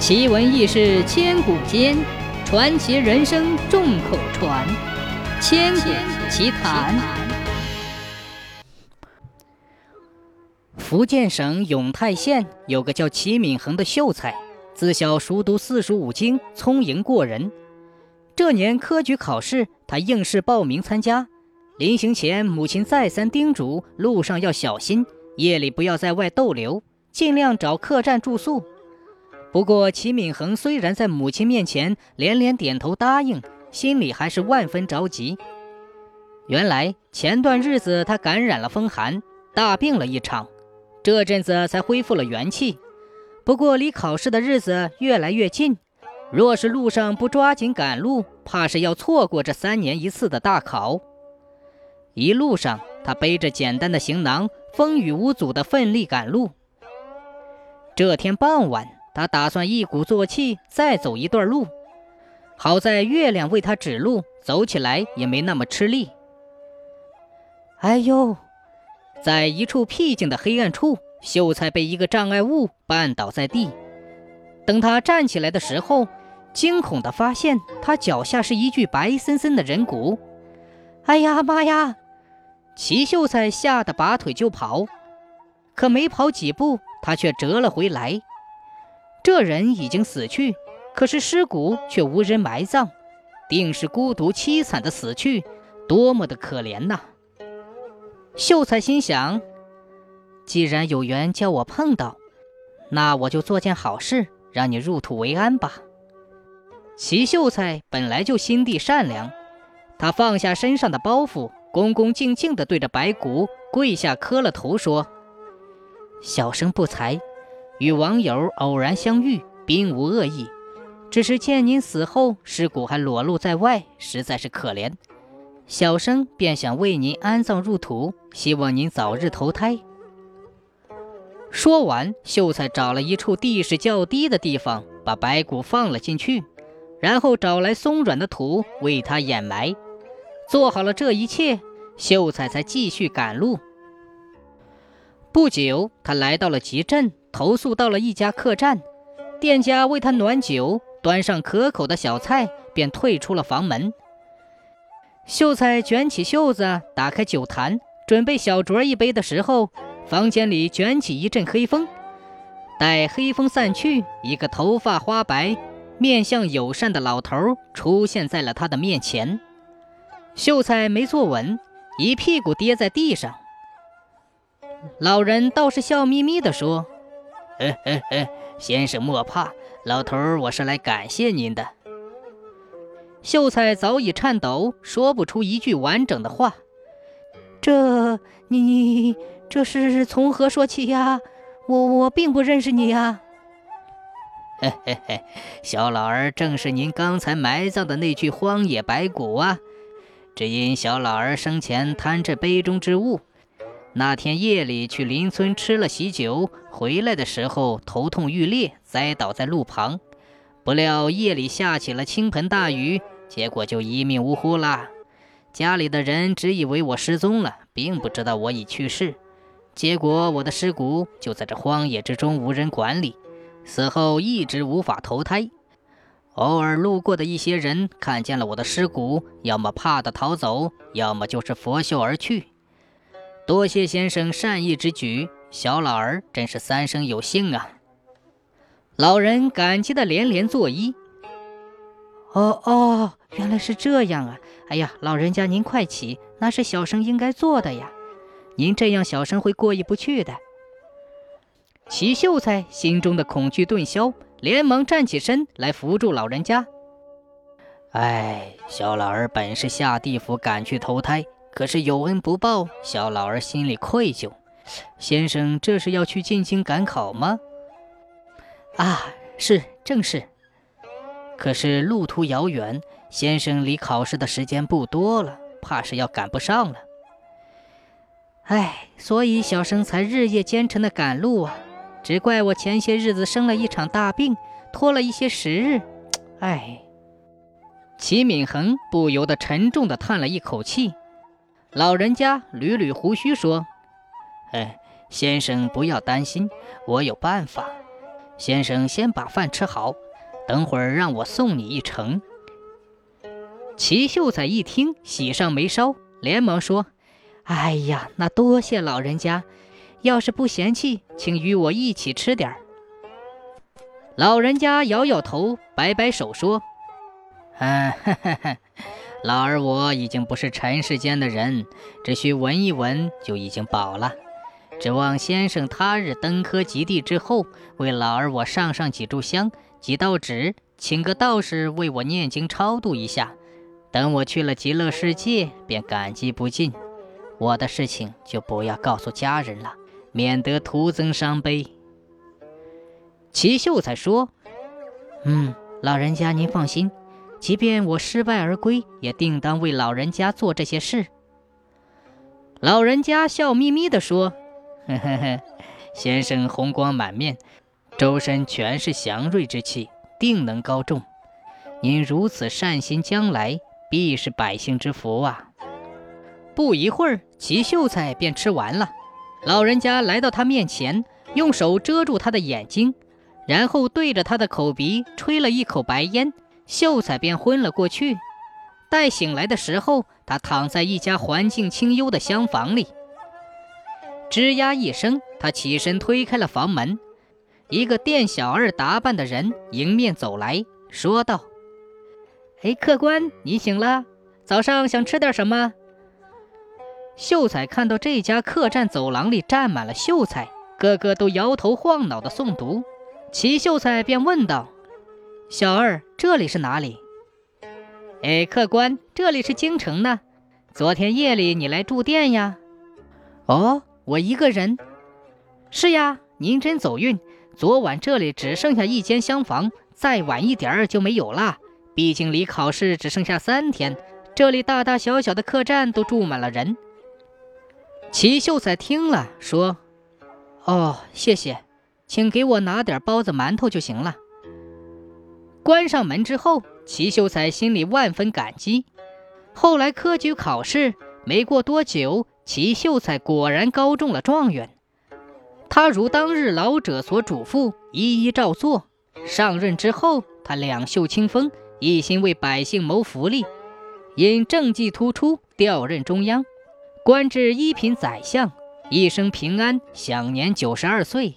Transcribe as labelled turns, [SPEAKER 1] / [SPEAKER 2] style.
[SPEAKER 1] 奇闻异事千古间，传奇人生众口传。千古奇谈。福建省永泰县有个叫齐敏恒的秀才，自小熟读四书五经，聪颖过人。这年科举考试，他应试报名参加。临行前，母亲再三叮嘱，路上要小心，夜里不要在外逗留，尽量找客栈住宿。不过，齐敏恒虽然在母亲面前连连点头答应，心里还是万分着急。原来前段日子他感染了风寒，大病了一场，这阵子才恢复了元气。不过离考试的日子越来越近，若是路上不抓紧赶路，怕是要错过这三年一次的大考。一路上，他背着简单的行囊，风雨无阻地奋力赶路。这天傍晚，他打算一鼓作气再走一段路。好在月亮为他指路，走起来也没那么吃力。哎呦，在一处僻静的黑暗处，秀才被一个障碍物绊倒在地。等他站起来的时候，惊恐地发现他脚下是一具白森森的人骨。哎呀妈呀！齐秀才吓得拔腿就跑，可没跑几步，他却折了回来。这人已经死去，可是尸骨却无人埋葬，定是孤独凄惨的死去，多么的可怜呐！秀才心想：既然有缘叫我碰到，那我就做件好事，让你入土为安吧。齐秀才本来就心地善良，他放下身上的包袱。恭恭敬敬地对着白骨跪下磕了头，说：“小生不才，与网友偶然相遇，并无恶意，只是见您死后尸骨还裸露在外，实在是可怜。小生便想为您安葬入土，希望您早日投胎。”说完，秀才找了一处地势较低的地方，把白骨放了进去，然后找来松软的土为他掩埋。做好了这一切，秀才才继续赶路。不久，他来到了集镇，投宿到了一家客栈。店家为他暖酒，端上可口的小菜，便退出了房门。秀才卷起袖子，打开酒坛，准备小酌一杯的时候，房间里卷起一阵黑风。待黑风散去，一个头发花白、面相友善的老头出现在了他的面前。秀才没坐稳，一屁股跌在地上。老人倒是笑眯眯地说：“嘿嘿嘿，先生莫怕，老头儿我是来感谢您的。”秀才早已颤抖，说不出一句完整的话。这你这是从何说起呀？我我并不认识你呀。嘿嘿嘿，小老儿正是您刚才埋葬的那具荒野白骨啊。只因小老儿生前贪这杯中之物，那天夜里去邻村吃了喜酒，回来的时候头痛欲裂，栽倒在路旁。不料夜里下起了倾盆大雨，结果就一命呜呼啦。家里的人只以为我失踪了，并不知道我已去世。结果我的尸骨就在这荒野之中无人管理，死后一直无法投胎。偶尔路过的一些人看见了我的尸骨，要么怕的逃走，要么就是拂袖而去。多谢先生善意之举，小老儿真是三生有幸啊！老人感激的连连作揖。哦哦，原来是这样啊！哎呀，老人家您快起，那是小生应该做的呀。您这样，小生会过意不去的。齐秀才心中的恐惧顿消。连忙站起身来扶住老人家。哎，小老儿本是下地府赶去投胎，可是有恩不报，小老儿心里愧疚。先生这是要去进京赶考吗？啊，是，正是。可是路途遥远，先生离考试的时间不多了，怕是要赶不上了。哎，所以小生才日夜兼程的赶路啊。只怪我前些日子生了一场大病，拖了一些时日。哎，齐敏恒不由得沉重地叹了一口气。老人家捋捋胡须说：“哎，先生不要担心，我有办法。先生先把饭吃好，等会儿让我送你一程。”齐秀才一听，喜上眉梢，连忙说：“哎呀，那多谢老人家，要是不嫌弃，请与我一起吃点儿。”老人家摇摇头，摆摆手说：“嗯，老儿我已经不是尘世间的人，只需闻一闻就已经饱了。指望先生他日登科及第之后，为老儿我上上几炷香、几道纸，请个道士为我念经超度一下。”等我去了极乐世界，便感激不尽。我的事情就不要告诉家人了，免得徒增伤悲。齐秀才说：“嗯，老人家您放心，即便我失败而归，也定当为老人家做这些事。”老人家笑眯眯地说：“呵呵呵，先生红光满面，周身全是祥瑞之气，定能高中。您如此善心，将来……”必是百姓之福啊！不一会儿，齐秀才便吃完了。老人家来到他面前，用手遮住他的眼睛，然后对着他的口鼻吹了一口白烟，秀才便昏了过去。待醒来的时候，他躺在一家环境清幽的厢房里。吱呀一声，他起身推开了房门，一个店小二打扮的人迎面走来说道。哎，客官，你醒了？早上想吃点什么？秀才看到这家客栈走廊里站满了秀才，个个都摇头晃脑的诵读。齐秀才便问道：“小二，这里是哪里？”“哎，客官，这里是京城呢。昨天夜里你来住店呀？”“哦，我一个人。”“是呀，您真走运。昨晚这里只剩下一间厢房，再晚一点儿就没有了。”毕竟离考试只剩下三天，这里大大小小的客栈都住满了人。齐秀才听了，说：“哦，谢谢，请给我拿点包子、馒头就行了。”关上门之后，齐秀才心里万分感激。后来科举考试没过多久，齐秀才果然高中了状元。他如当日老者所嘱咐，一一照做。上任之后，他两袖清风。一心为百姓谋福利，因政绩突出，调任中央，官至一品宰相，一生平安，享年九十二岁。